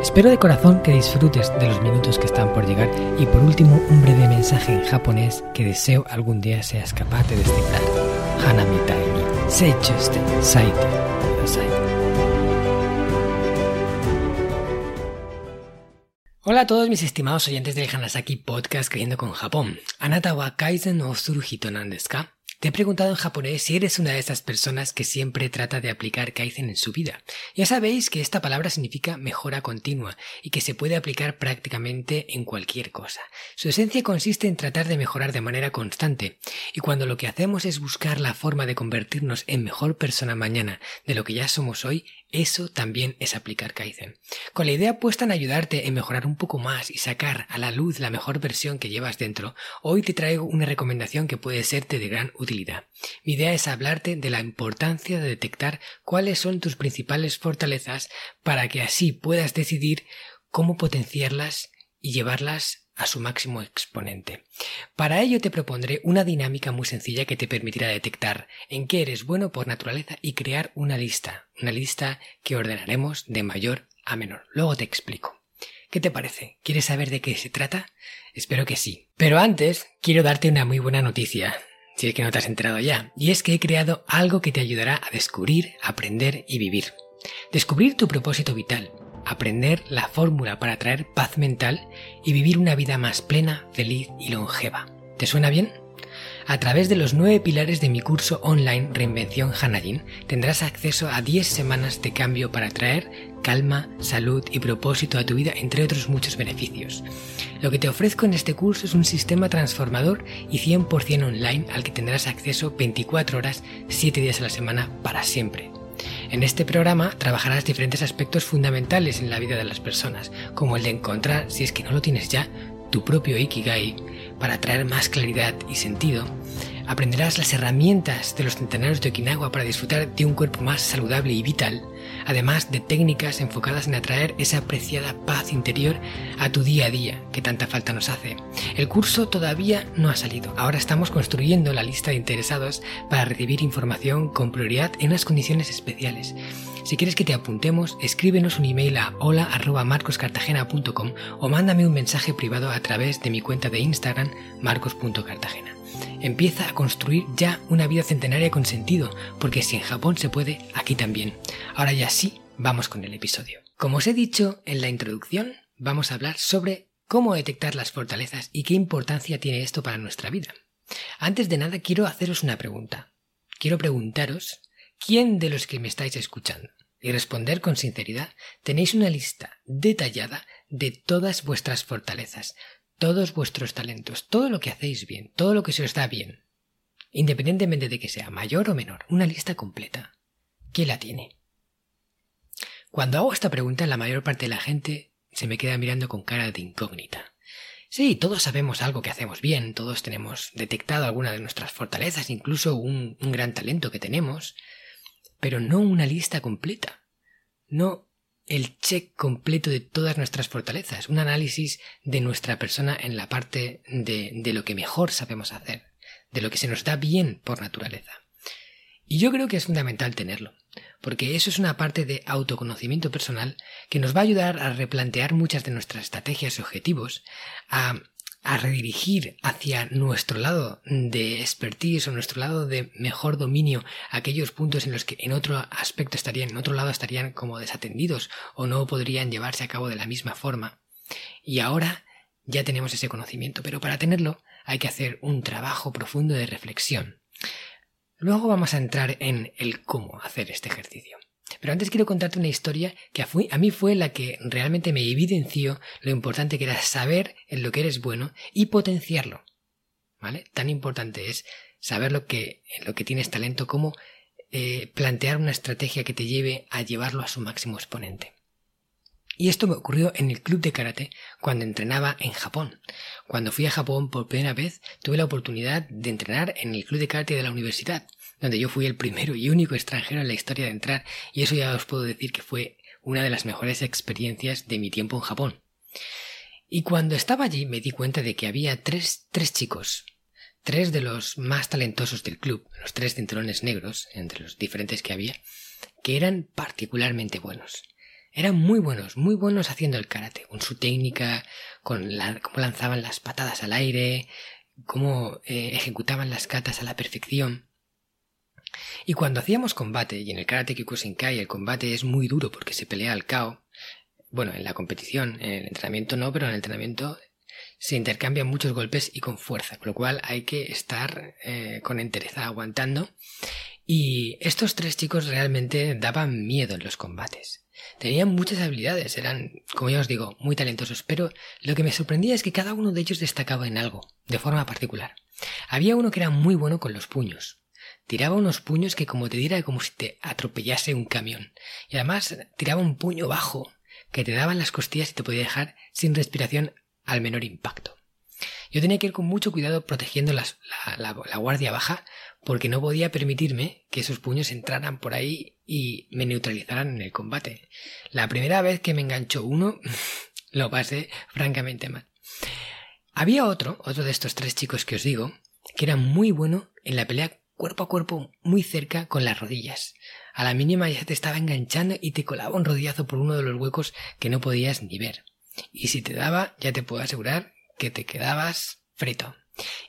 Espero de corazón que disfrutes de los minutos que están por llegar y por último un breve mensaje en japonés que deseo algún día seas capaz de descifrar. Hanamitai ni seichuste saite. Hola a todos mis estimados oyentes del Hanasaki Podcast Creyendo con Japón. ¿Anata wa kaizen no suru? Te he preguntado en japonés si eres una de esas personas que siempre trata de aplicar Kaizen en su vida. Ya sabéis que esta palabra significa mejora continua y que se puede aplicar prácticamente en cualquier cosa. Su esencia consiste en tratar de mejorar de manera constante y cuando lo que hacemos es buscar la forma de convertirnos en mejor persona mañana de lo que ya somos hoy, eso también es aplicar Kaizen. Con la idea puesta en ayudarte en mejorar un poco más y sacar a la luz la mejor versión que llevas dentro, hoy te traigo una recomendación que puede serte de gran utilidad. Mi idea es hablarte de la importancia de detectar cuáles son tus principales fortalezas para que así puedas decidir cómo potenciarlas y llevarlas a su máximo exponente. Para ello te propondré una dinámica muy sencilla que te permitirá detectar en qué eres bueno por naturaleza y crear una lista, una lista que ordenaremos de mayor a menor. Luego te explico. ¿Qué te parece? ¿Quieres saber de qué se trata? Espero que sí. Pero antes, quiero darte una muy buena noticia, si es que no te has enterado ya, y es que he creado algo que te ayudará a descubrir, aprender y vivir. Descubrir tu propósito vital, aprender la fórmula para traer paz mental y vivir una vida más plena, feliz y longeva. ¿Te suena bien? A través de los nueve pilares de mi curso online Reinvención Hanajin tendrás acceso a 10 semanas de cambio para traer calma, salud y propósito a tu vida, entre otros muchos beneficios. Lo que te ofrezco en este curso es un sistema transformador y 100% online al que tendrás acceso 24 horas, 7 días a la semana para siempre. En este programa trabajarás diferentes aspectos fundamentales en la vida de las personas, como el de encontrar, si es que no lo tienes ya, tu propio Ikigai para traer más claridad y sentido. Aprenderás las herramientas de los centenarios de Okinawa para disfrutar de un cuerpo más saludable y vital, además de técnicas enfocadas en atraer esa apreciada paz interior a tu día a día que tanta falta nos hace. El curso todavía no ha salido, ahora estamos construyendo la lista de interesados para recibir información con prioridad en unas condiciones especiales. Si quieres que te apuntemos, escríbenos un email a hola.marcoscartagena.com o mándame un mensaje privado a través de mi cuenta de Instagram marcos.cartagena. Empieza a construir ya una vida centenaria con sentido, porque si en Japón se puede, aquí también. Ahora ya sí, vamos con el episodio. Como os he dicho en la introducción, vamos a hablar sobre cómo detectar las fortalezas y qué importancia tiene esto para nuestra vida. Antes de nada quiero haceros una pregunta. Quiero preguntaros, ¿quién de los que me estáis escuchando y responder con sinceridad, tenéis una lista detallada de todas vuestras fortalezas, todos vuestros talentos, todo lo que hacéis bien, todo lo que se os da bien, independientemente de que sea mayor o menor, una lista completa. ¿Quién la tiene? Cuando hago esta pregunta, la mayor parte de la gente se me queda mirando con cara de incógnita. Sí, todos sabemos algo que hacemos bien, todos tenemos detectado alguna de nuestras fortalezas, incluso un, un gran talento que tenemos, pero no una lista completa, no el check completo de todas nuestras fortalezas, un análisis de nuestra persona en la parte de, de lo que mejor sabemos hacer, de lo que se nos da bien por naturaleza. Y yo creo que es fundamental tenerlo, porque eso es una parte de autoconocimiento personal que nos va a ayudar a replantear muchas de nuestras estrategias y objetivos, a a redirigir hacia nuestro lado de expertise o nuestro lado de mejor dominio aquellos puntos en los que en otro aspecto estarían, en otro lado estarían como desatendidos o no podrían llevarse a cabo de la misma forma. Y ahora ya tenemos ese conocimiento, pero para tenerlo hay que hacer un trabajo profundo de reflexión. Luego vamos a entrar en el cómo hacer este ejercicio. Pero antes quiero contarte una historia que a mí fue la que realmente me evidenció lo importante que era saber en lo que eres bueno y potenciarlo. ¿Vale? Tan importante es saber lo que, en lo que tienes talento como eh, plantear una estrategia que te lleve a llevarlo a su máximo exponente. Y esto me ocurrió en el club de karate cuando entrenaba en Japón. Cuando fui a Japón por primera vez, tuve la oportunidad de entrenar en el club de karate de la universidad, donde yo fui el primero y único extranjero en la historia de entrar, y eso ya os puedo decir que fue una de las mejores experiencias de mi tiempo en Japón. Y cuando estaba allí me di cuenta de que había tres, tres chicos, tres de los más talentosos del club, los tres cinturones negros, entre los diferentes que había, que eran particularmente buenos. Eran muy buenos, muy buenos haciendo el karate, con su técnica, con la, cómo lanzaban las patadas al aire, cómo eh, ejecutaban las katas a la perfección. Y cuando hacíamos combate, y en el karate Kyokushinkai el combate es muy duro porque se pelea al KO, bueno, en la competición, en el entrenamiento no, pero en el entrenamiento se intercambian muchos golpes y con fuerza, con lo cual hay que estar eh, con entereza aguantando. Y estos tres chicos realmente daban miedo en los combates. Tenían muchas habilidades, eran, como ya os digo, muy talentosos, pero lo que me sorprendía es que cada uno de ellos destacaba en algo, de forma particular. Había uno que era muy bueno con los puños. Tiraba unos puños que como te diera como si te atropellase un camión. Y además tiraba un puño bajo, que te daban las costillas y te podía dejar sin respiración al menor impacto. Yo tenía que ir con mucho cuidado protegiendo la, la, guardia baja porque no podía permitirme que esos puños entraran por ahí y me neutralizaran en el combate. La primera vez que me enganchó uno lo pasé francamente mal. Había otro, otro de estos tres chicos que os digo, que era muy bueno en la pelea cuerpo a cuerpo muy cerca con las rodillas. A la mínima ya te estaba enganchando y te colaba un rodillazo por uno de los huecos que no podías ni ver. Y si te daba, ya te puedo asegurar que te quedabas frito.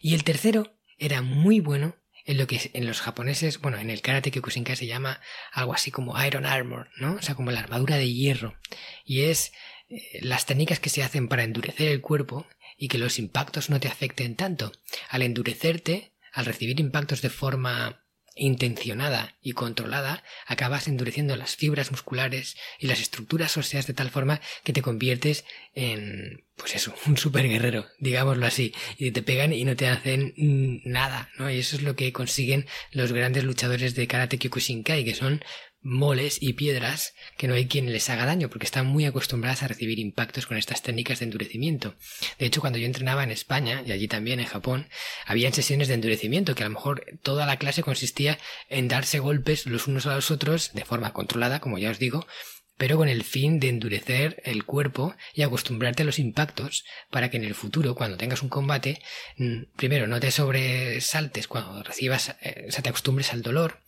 Y el tercero era muy bueno en lo que en los japoneses, bueno, en el karate Kyokushinkai se llama algo así como Iron Armor, ¿no? O sea, como la armadura de hierro. Y es eh, las técnicas que se hacen para endurecer el cuerpo y que los impactos no te afecten tanto. Al endurecerte, al recibir impactos de forma intencionada y controlada, acabas endureciendo las fibras musculares y las estructuras óseas de tal forma que te conviertes en, pues eso, un super guerrero, digámoslo así, y te pegan y no te hacen nada, ¿no? Y eso es lo que consiguen los grandes luchadores de karate Kyokushinkai, que son moles y piedras que no hay quien les haga daño porque están muy acostumbradas a recibir impactos con estas técnicas de endurecimiento. De hecho, cuando yo entrenaba en España y allí también en Japón, habían sesiones de endurecimiento que a lo mejor toda la clase consistía en darse golpes los unos a los otros de forma controlada, como ya os digo, pero con el fin de endurecer el cuerpo y acostumbrarte a los impactos para que en el futuro, cuando tengas un combate, mm, primero no te sobresaltes cuando recibas, eh, o sea, te acostumbres al dolor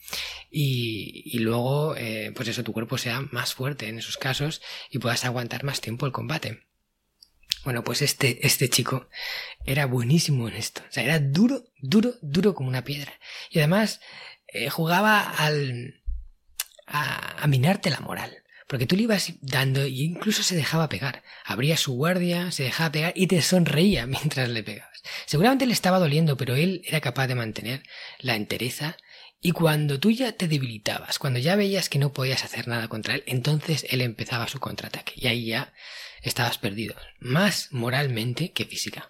y, luego, eh, pues eso, tu cuerpo sea más fuerte en esos casos y puedas aguantar más tiempo el combate. Bueno, pues este, este chico era buenísimo en esto. O sea, era duro, duro, duro como una piedra. Y además eh, jugaba al, a, a minarte la moral. Porque tú le ibas dando y incluso se dejaba pegar. Abría su guardia, se dejaba pegar y te sonreía mientras le pegabas. Seguramente le estaba doliendo, pero él era capaz de mantener la entereza y cuando tú ya te debilitabas, cuando ya veías que no podías hacer nada contra él, entonces él empezaba su contraataque y ahí ya estabas perdido, más moralmente que física.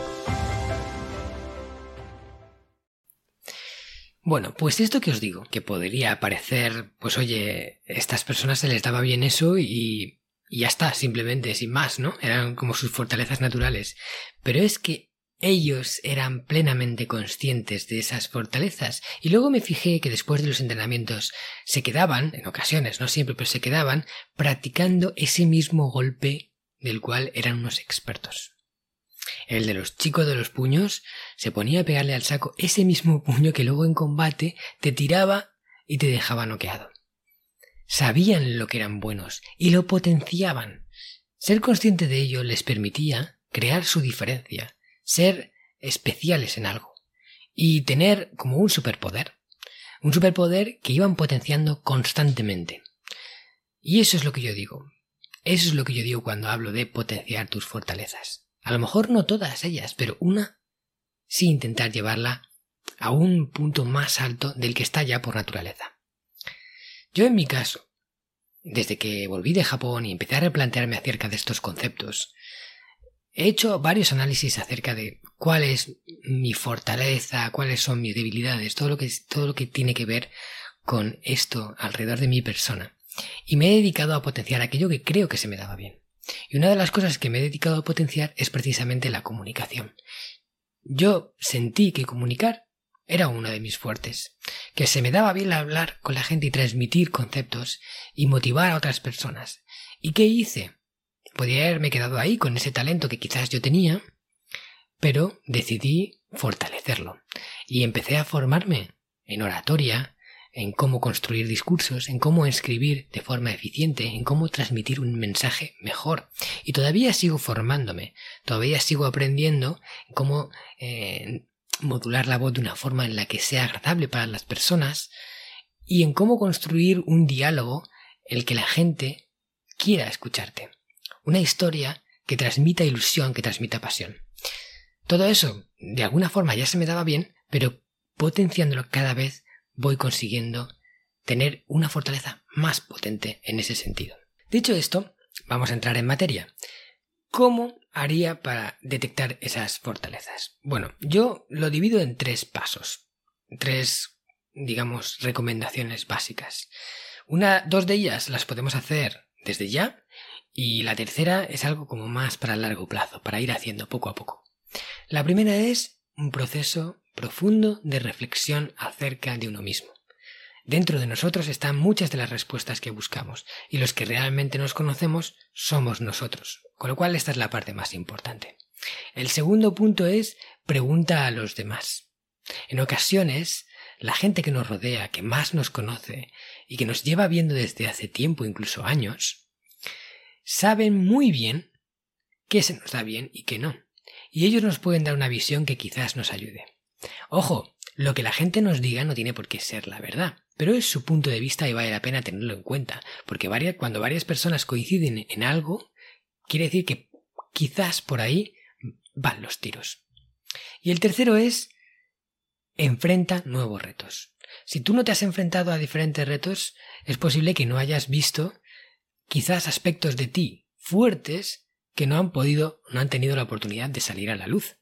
Bueno, pues esto que os digo, que podría parecer, pues oye, estas personas se les daba bien eso y, y ya está, simplemente, sin más, ¿no? Eran como sus fortalezas naturales. Pero es que ellos eran plenamente conscientes de esas fortalezas y luego me fijé que después de los entrenamientos se quedaban, en ocasiones, no siempre, pero se quedaban practicando ese mismo golpe del cual eran unos expertos. El de los chicos de los puños se ponía a pegarle al saco ese mismo puño que luego en combate te tiraba y te dejaba noqueado. Sabían lo que eran buenos y lo potenciaban. Ser consciente de ello les permitía crear su diferencia, ser especiales en algo y tener como un superpoder. Un superpoder que iban potenciando constantemente. Y eso es lo que yo digo. Eso es lo que yo digo cuando hablo de potenciar tus fortalezas. A lo mejor no todas ellas, pero una sí intentar llevarla a un punto más alto del que está ya por naturaleza. Yo en mi caso, desde que volví de Japón y empecé a replantearme acerca de estos conceptos, he hecho varios análisis acerca de cuál es mi fortaleza, cuáles son mis debilidades, todo lo que, todo lo que tiene que ver con esto alrededor de mi persona. Y me he dedicado a potenciar aquello que creo que se me daba bien. Y una de las cosas que me he dedicado a potenciar es precisamente la comunicación. Yo sentí que comunicar era uno de mis fuertes, que se me daba bien hablar con la gente y transmitir conceptos y motivar a otras personas. ¿Y qué hice? Podría haberme quedado ahí con ese talento que quizás yo tenía, pero decidí fortalecerlo y empecé a formarme en oratoria, en cómo construir discursos, en cómo escribir de forma eficiente, en cómo transmitir un mensaje mejor. Y todavía sigo formándome, todavía sigo aprendiendo cómo eh, modular la voz de una forma en la que sea agradable para las personas y en cómo construir un diálogo el que la gente quiera escucharte. Una historia que transmita ilusión, que transmita pasión. Todo eso, de alguna forma, ya se me daba bien, pero potenciándolo cada vez voy consiguiendo tener una fortaleza más potente en ese sentido. Dicho esto, vamos a entrar en materia. ¿Cómo haría para detectar esas fortalezas? Bueno, yo lo divido en tres pasos, tres, digamos, recomendaciones básicas. Una, dos de ellas las podemos hacer desde ya y la tercera es algo como más para largo plazo, para ir haciendo poco a poco. La primera es un proceso profundo de reflexión acerca de uno mismo. Dentro de nosotros están muchas de las respuestas que buscamos, y los que realmente nos conocemos somos nosotros, con lo cual esta es la parte más importante. El segundo punto es pregunta a los demás. En ocasiones, la gente que nos rodea, que más nos conoce y que nos lleva viendo desde hace tiempo, incluso años, saben muy bien qué se nos da bien y qué no, y ellos nos pueden dar una visión que quizás nos ayude. Ojo, lo que la gente nos diga no tiene por qué ser la verdad, pero es su punto de vista y vale la pena tenerlo en cuenta, porque cuando varias personas coinciden en algo, quiere decir que quizás por ahí van los tiros. Y el tercero es enfrenta nuevos retos. Si tú no te has enfrentado a diferentes retos, es posible que no hayas visto quizás aspectos de ti fuertes que no han podido, no han tenido la oportunidad de salir a la luz.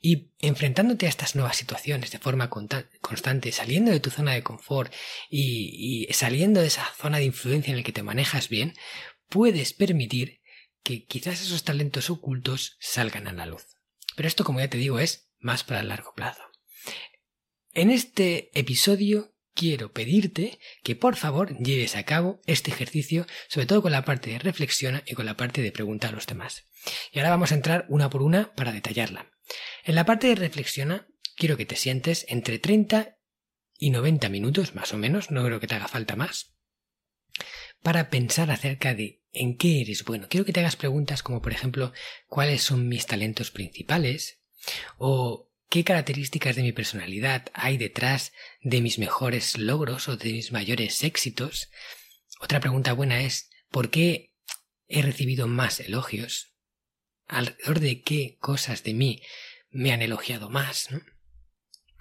Y enfrentándote a estas nuevas situaciones de forma constante, saliendo de tu zona de confort y, saliendo de esa zona de influencia en la que te manejas bien, puedes permitir que quizás esos talentos ocultos salgan a la luz. Pero esto, como ya te digo, es más para el largo plazo. En este episodio quiero pedirte que por favor lleves a cabo este ejercicio, sobre todo con la parte de reflexión y con la parte de preguntar a los demás. Y ahora vamos a entrar una por una para detallarla. En la parte de reflexiona, quiero que te sientes entre 30 y 90 minutos, más o menos, no creo que te haga falta más, para pensar acerca de en qué eres bueno. Quiero que te hagas preguntas como, por ejemplo, cuáles son mis talentos principales o qué características de mi personalidad hay detrás de mis mejores logros o de mis mayores éxitos. Otra pregunta buena es, ¿por qué he recibido más elogios? alrededor de qué cosas de mí me han elogiado más, ¿no?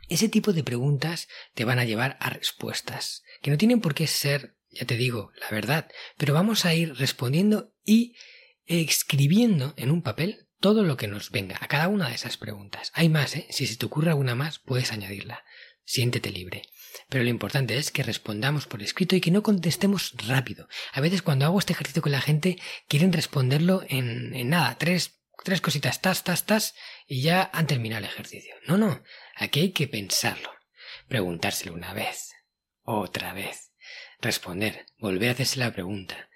Ese tipo de preguntas te van a llevar a respuestas, que no tienen por qué ser, ya te digo, la verdad, pero vamos a ir respondiendo y escribiendo en un papel todo lo que nos venga a cada una de esas preguntas. Hay más, ¿eh? Si se te ocurre alguna más, puedes añadirla. Siéntete libre. Pero lo importante es que respondamos por escrito y que no contestemos rápido. A veces cuando hago este ejercicio con la gente quieren responderlo en, en nada, tres, tres cositas, tas, tas, tas, y ya han terminado el ejercicio. No, no, aquí hay que pensarlo. Preguntárselo una vez, otra vez, responder, volver a hacerse la pregunta,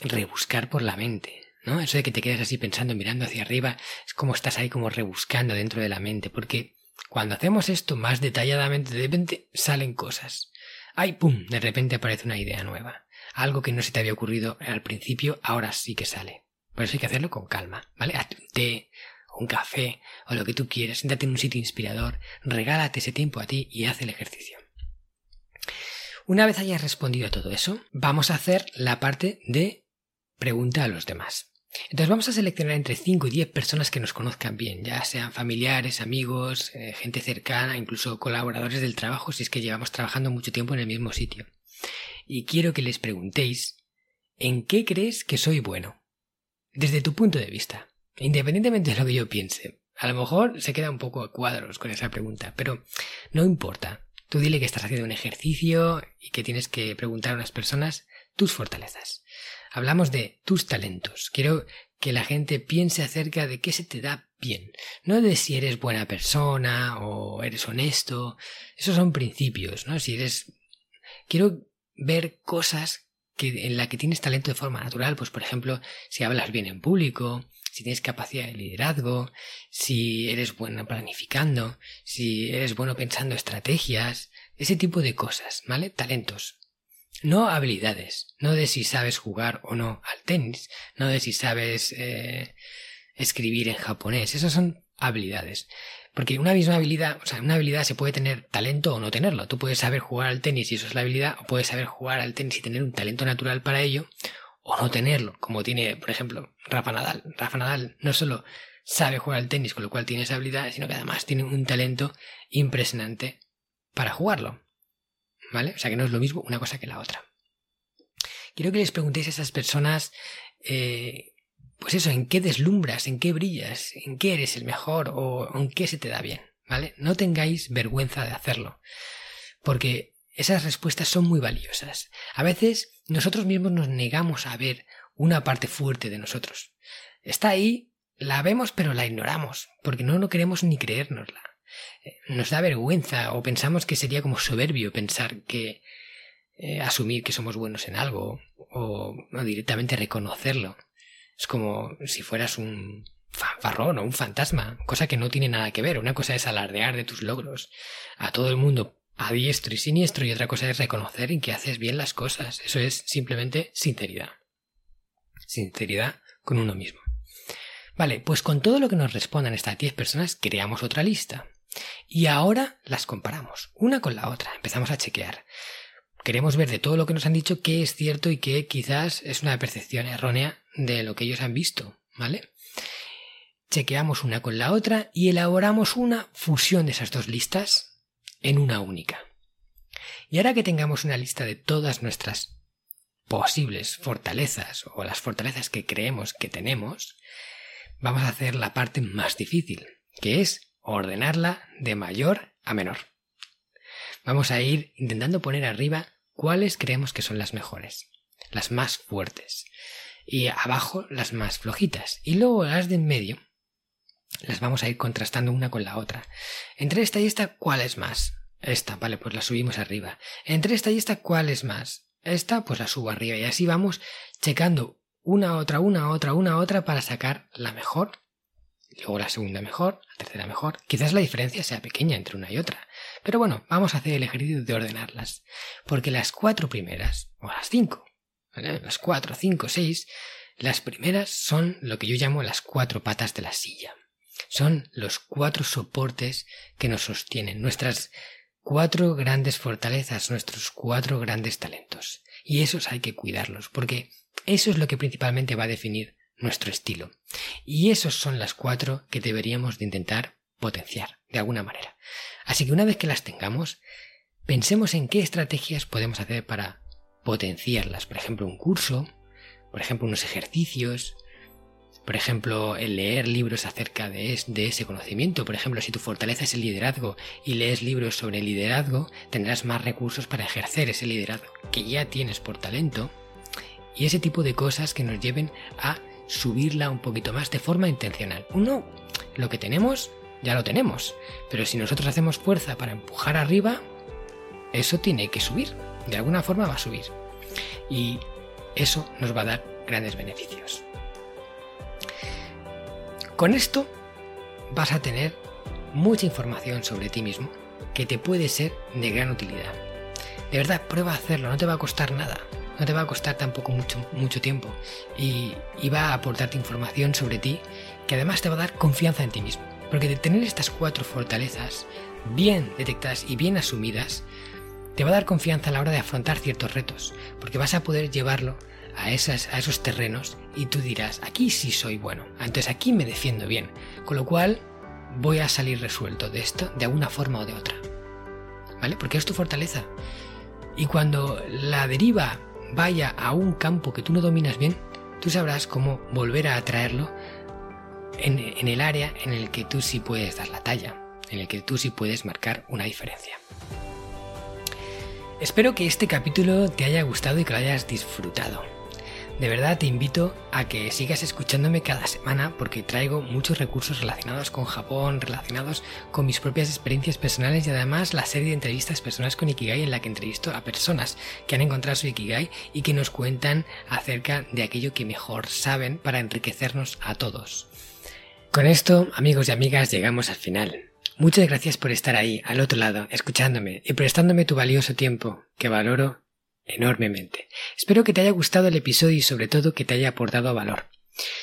rebuscar por la mente, ¿no? Eso de que te quedas así pensando, mirando hacia arriba, es como estás ahí como rebuscando dentro de la mente, porque cuando hacemos esto más detalladamente, de repente salen cosas. ¡Ay, pum! De repente aparece una idea nueva. Algo que no se te había ocurrido al principio, ahora sí que sale. Por eso hay que hacerlo con calma, ¿vale? Te un café o lo que tú quieras, siéntate en un sitio inspirador, regálate ese tiempo a ti y haz el ejercicio. Una vez hayas respondido a todo eso, vamos a hacer la parte de pregunta a los demás. Entonces vamos a seleccionar entre 5 y 10 personas que nos conozcan bien, ya sean familiares, amigos, eh, gente cercana, incluso colaboradores del trabajo si es que llevamos trabajando mucho tiempo en el mismo sitio. Y quiero que les preguntéis ¿en qué crees que soy bueno? Desde tu punto de vista, independientemente de lo que yo piense. A lo mejor se queda un poco a cuadros con esa pregunta, pero no importa. Tú dile que estás haciendo un ejercicio y que tienes que preguntar a unas personas tus fortalezas. Hablamos de tus talentos. Quiero que la gente piense acerca de qué se te da bien. No de si eres buena persona o eres honesto. Esos son principios, ¿no? Si eres... Quiero ver cosas que, en las que tienes talento de forma natural. Pues, por ejemplo, si hablas bien en público, si tienes capacidad de liderazgo, si eres bueno planificando, si eres bueno pensando estrategias, ese tipo de cosas, ¿vale? Talentos. No habilidades, no de si sabes jugar o no al tenis, no de si sabes eh, escribir en japonés, esas son habilidades. Porque una misma habilidad, o sea, una habilidad se puede tener talento o no tenerlo. Tú puedes saber jugar al tenis y eso es la habilidad, o puedes saber jugar al tenis y tener un talento natural para ello, o no tenerlo, como tiene, por ejemplo, Rafa Nadal. Rafa Nadal no solo sabe jugar al tenis, con lo cual tiene esa habilidad, sino que además tiene un talento impresionante para jugarlo. ¿Vale? O sea que no es lo mismo una cosa que la otra. Quiero que les preguntéis a esas personas, eh, pues eso, en qué deslumbras, en qué brillas, en qué eres el mejor o en qué se te da bien, ¿vale? No tengáis vergüenza de hacerlo, porque esas respuestas son muy valiosas. A veces nosotros mismos nos negamos a ver una parte fuerte de nosotros. Está ahí, la vemos pero la ignoramos, porque no lo queremos ni creérnosla nos da vergüenza o pensamos que sería como soberbio pensar que eh, asumir que somos buenos en algo o, directamente reconocerlo. Es como si fueras un fanfarrón o un fantasma, cosa que no tiene nada que ver. Una cosa es alardear de tus logros a todo el mundo a diestro y siniestro y otra cosa es reconocer en que haces bien las cosas. Eso es simplemente sinceridad. Sinceridad con uno mismo. Vale, pues con todo lo que nos respondan estas 10 personas creamos otra lista. Y ahora las comparamos, una con la otra, empezamos a chequear. Queremos ver de todo lo que nos han dicho qué es cierto y qué quizás es una percepción errónea de lo que ellos han visto, ¿vale? Chequeamos una con la otra y elaboramos una fusión de esas dos listas en una única. Y ahora que tengamos una lista de todas nuestras posibles fortalezas o las fortalezas que creemos que tenemos, vamos a hacer la parte más difícil, que es ordenarla de mayor a menor. Vamos a ir intentando poner arriba cuáles creemos que son las mejores, las más fuertes, y abajo las más flojitas, y luego las de en medio las vamos a ir contrastando una con la otra. Entre esta y esta, ¿cuál es más? Esta, vale, pues la subimos arriba. Entre esta y esta, ¿cuál es más? Esta, pues la subo arriba. Y así vamos checando una, otra, una, otra, una, otra para sacar la mejor luego la segunda mejor, la tercera mejor. Quizás la diferencia sea pequeña entre una y otra. Pero bueno, vamos a hacer el ejercicio de ordenarlas. Porque las cuatro primeras, o las cinco, las cuatro, cinco, seis, las primeras son lo que yo llamo las cuatro patas de la silla. Son los cuatro soportes que nos sostienen, nuestras cuatro grandes fortalezas, nuestros cuatro grandes talentos. Y esos hay que cuidarlos, porque eso es lo que principalmente va a definir nuestro estilo. Y esos son las cuatro que deberíamos de intentar potenciar, de alguna manera. Así que una vez que las tengamos, pensemos en qué estrategias podemos hacer para potenciarlas. Por ejemplo, un curso, por ejemplo, unos ejercicios, por ejemplo, el leer libros acerca de, de, ese conocimiento. Por ejemplo, si tu fortaleza es el liderazgo y lees libros sobre liderazgo, tendrás más recursos para ejercer ese liderazgo que ya tienes por talento. Y ese tipo de cosas que nos lleven a subirla un poquito más de forma intencional. Uno, lo que tenemos, ya lo tenemos, pero si nosotros hacemos fuerza para empujar arriba, eso tiene que subir, de alguna forma va a subir. Y eso nos va a dar grandes beneficios. Con esto vas a tener mucha información sobre ti mismo que te puede ser de gran utilidad. De verdad, prueba a hacerlo, no te va a costar nada no te va a costar tampoco mucho, mucho tiempo y, va a aportarte información sobre ti que además te va a dar confianza en ti mismo. Porque de tener estas cuatro fortalezas bien detectadas y bien asumidas, te va a dar confianza a la hora de afrontar ciertos retos, porque vas a poder llevarlo a, esos terrenos y tú dirás, aquí sí soy bueno, entonces aquí me defiendo bien, con lo cual voy a salir resuelto de esto de alguna forma o de otra. ¿Vale? Porque es tu fortaleza. Y cuando la deriva vaya a un campo que tú no dominas bien, tú sabrás cómo volver a atraerlo en, en el área en el que tú sí puedes dar la talla, en el que tú sí puedes marcar una diferencia. Espero que este capítulo te haya gustado y que lo hayas disfrutado. De verdad te invito a que sigas escuchándome cada semana porque traigo muchos recursos relacionados con Japón, relacionados con mis propias experiencias personales y además la serie de entrevistas personales con Ikigai en la que entrevisto a personas que han encontrado su Ikigai y que nos cuentan acerca de aquello que mejor saben para enriquecernos a todos. Con esto, amigos y amigas, llegamos al final. Muchas gracias por estar ahí, al otro lado, escuchándome y prestándome tu valioso tiempo, que valoro enormemente. Espero que te haya gustado el episodio y sobre todo que te haya aportado valor.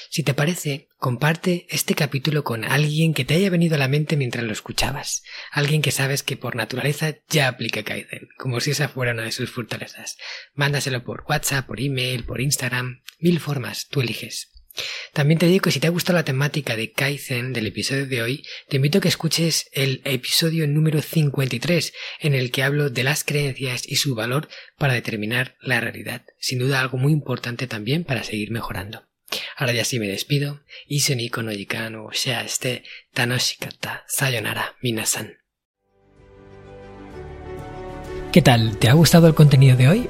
Si te parece, comparte este capítulo con alguien que te haya venido a la mente mientras lo escuchabas, alguien que sabes que por naturaleza ya aplica Kaizen, como si esa fuera una de sus fortalezas. Mándaselo por WhatsApp, por email, por Instagram, mil formas, tú eliges. También te digo que si te ha gustado la temática de Kaizen del episodio de hoy, te invito a que escuches el episodio número 53 en el que hablo de las creencias y su valor para determinar la realidad. Sin duda algo muy importante también para seguir mejorando. Ahora ya sí me despido. Isoniko no o sea este tanoshikata sayonara minasan. ¿Qué tal? ¿Te ha gustado el contenido de hoy?